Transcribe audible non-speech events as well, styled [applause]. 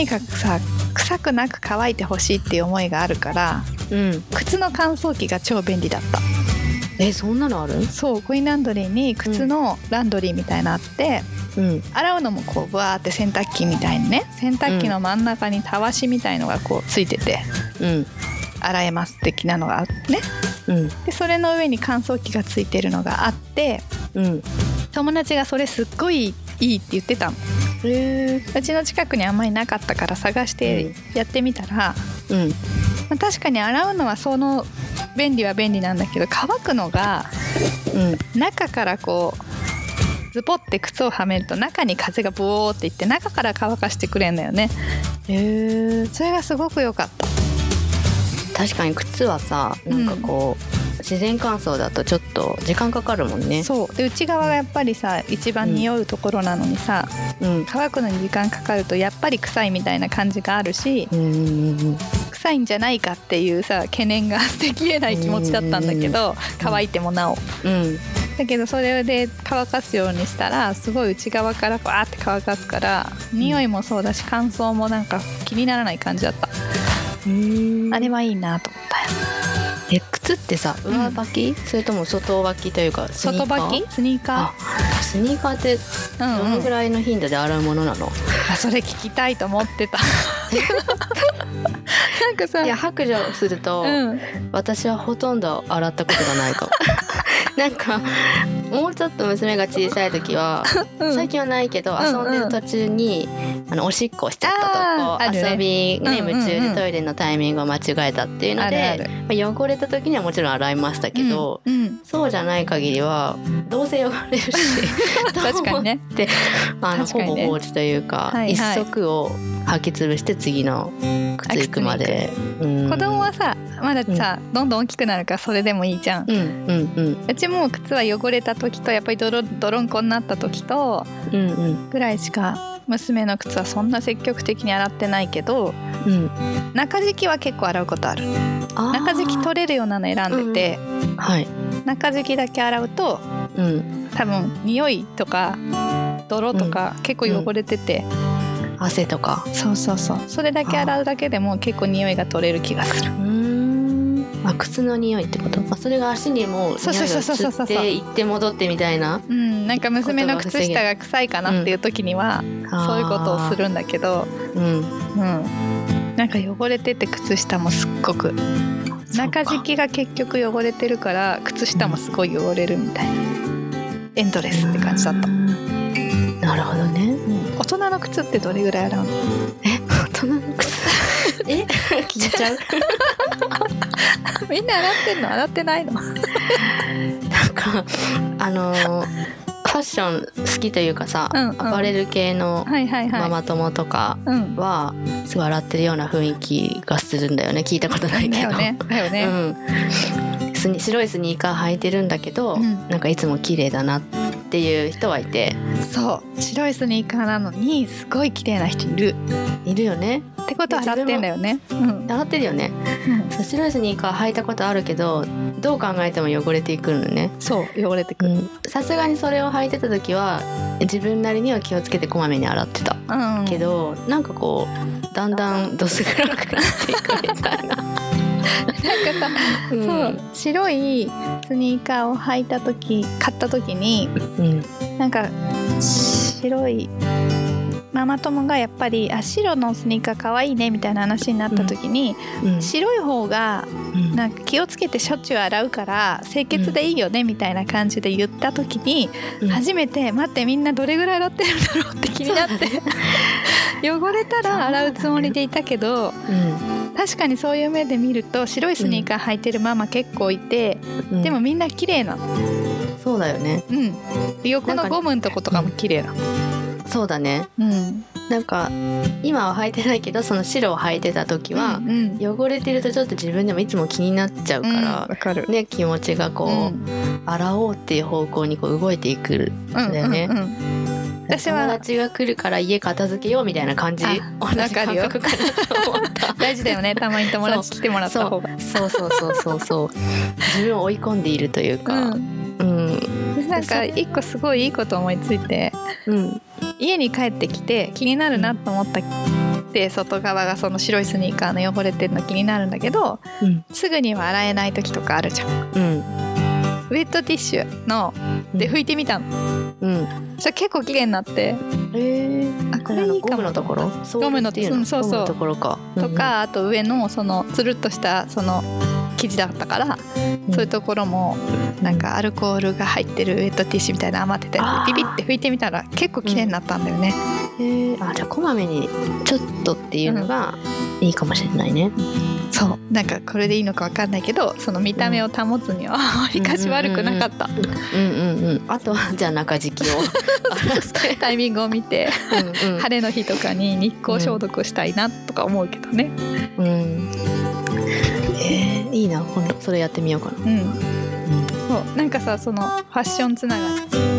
にかくさ臭くなく乾いてほしいっていう思いがあるからうん。靴の乾燥機が超便利だった。えそんなのある？そうコインランドリーに靴のランドリーみたいなのあって、うん。洗うのもこうブワーって洗濯機みたいにね洗濯機の真ん中にたわしみたいのがこうついててうん。洗えます的なのがあってね。うん。でそれの上に乾燥機がついてるのがあってうん。友達がそれすっごいいいって言ってたのうちの近くにあんまりなかったから探してやってみたら、うん。まあ確かに洗うのはその便利は便利なんだけど乾くのがうん。中からこうズポって靴をはめると中に風がブオーっていって中から乾かしてくれんだよね。へえそれがすごく良かった。確かに靴はさなんかこう、自然乾燥だとちょっと時間かかるもんね。そう。で内側がやっぱりさ一番匂うところなのにさ、うん。乾くのに時間かかるとやっぱり臭いみたいな感じがあるし臭いんじゃないかっていうさ懸念が捨てきれない気持ちだったんだけど乾いてもなお。うん。だけどそれで乾かすようにしたらすごい内側からバーって乾かすから匂いもそうだし乾燥もなんか気にならない感じだった、うん。あれはいいなとえ靴ってさ上履き、それとも外履きというかスニー外カー？履き？スニーカあスニーカーってーうん、うん。どのぐ、らいの頻度で洗うものなの、あそれ聞きたいと思ってた。[laughs] なんかさ。いや白状すると、うん、私はほとんど洗ったことがないかも。[laughs] なんかもうちょっと娘が小さい時は、[laughs] うん。最近はないけどうん遊んでる途中に、あのおしっこしちゃったとこあーあるね。遊び、ね夢中でトイレのタイミングを間違えたっていうのでまあ汚れた時にはもちろん洗いましたけど、そうじゃない限りはどうせ汚れるし [laughs] 確かにね。ってあの、ほぼ放置というか、一足を履き潰して次の靴行くまで、うん。子供はさまださ、どんどん大きくなるからそれでもいいじゃん、うんうんうん。うちも靴は汚れた時とやっぱり泥泥んこになった時とうんうん。ぐらいしか娘の靴はそんな積極的に洗ってないけどうん。中敷きは結構洗うことある。中敷き取れるようなの選んでて、はい。中敷きだけ洗うとうん。多分匂いとか泥とか結構汚れてて、汗とか。そうそうそう。それだけ洗うだけでも結構匂いが取れる気がするあ靴の匂いってこと？あそれが足にもそう匂いがそうそうそうそう。移って行って戻ってみたいな。うん。なんか娘の靴下が臭いかなっていう時にはそういうことをするんだけど。うんうん。なんか汚れてて靴下もすっごく。中敷きが結局汚れてるから靴下もすごい汚れるみたいな。エンドレスって感じだった、なるほどね。大人の靴ってどれぐらい洗うの？大人の靴？[laughs] え？聞いちゃうみんな洗ってんの？洗ってないの？なんかあのーファッション好きというかさ、うんうん。アパレル系のママ友とかうん。はすごい洗ってるような雰囲気がするんだよね。聞いたことないけど。だよね。だよね、うん、白いスニーカー履いてるんだけど、うん。なんかいつも綺麗だなっていう人はいて。そう。白いスニーカーなのにすごい綺麗な人いる。いるよね。ってことは洗ってんだよね。うん。洗ってるよね。うん。白いスニーカー履いたことあるけどどう考えても汚れていくのね。そう汚れてくる。さすがにそれを履いてた時は自分なりには気をつけてこまめに洗ってた。うん。けど、なんかこうだんだんどす黒くなっていくみたいうん。そう白いスニーカーを履いた時買った時にうんなんか白いママ友がやっぱりあ白のスニーカー可愛いねみたいな話になった時に、うん。白い方がうん。なんか気をつけてしょっちゅう洗うから清潔でいいよねみたいな感じで言った時に、うん。初めて待ってみんなどれぐらい洗ってるんだろうって気になって汚れたら洗うつもりでいたけどうん確かにそういう目で見ると白いスニーカー履いてるママ結構いて、うん。でもみんな綺麗な。の。そうだよね。うん、で横のゴムのとことかも綺麗な。の。そうだね。うん、なんか今は履いてないけどその白を履いてた時はう、んうん。汚れてるとちょっと自分でもいつも気になっちゃうかうんかる。ね気持ちがこう、うん。洗おうっていう方向にこう動いていくんだよね。うんうんうん私は友達が来るから家片付けようみたいな感じ？あ同じ感覚かなと思った。[laughs] 大事だよね。たまに友達来てもらった方が。そう。そうそうそうそう自分を追い込んでいるというか、うん。うん。なんか一個すごいいいこと思いついてうん。家に帰ってきて気になるなと思ったで外側がその白いスニーカーの汚れてるの気になるんだけどうん。すぐには洗えない時とかあるじゃん。うんウェットティッシュので拭いてみたの。うん。それ結構綺麗になって。えあこれいいかもゴムのところ？ゴムのっていううんそうそう。ところか。とかあと上のそのつるっとしたその生地だったからうん。そういうところもなんかアルコールが入ってるウェットティッシュみたいな余ってたやつでピピって拭いてみたら結構綺麗になったんだよね、へー。あじゃあこまめにちょっとっていうのがいいかもしれないねそう。なんかこれでいいのかわかんないけどその見た目を保つにはあまりかし悪くなかった、うんうんうんあとはじゃあ中敷きを。タイミングを見てうんうん。晴れの日とかに日光消毒したいなとか思うけどね。うん。えーいいな。今度それやってみようかな。うん。そう。なんかさそのファッションつながり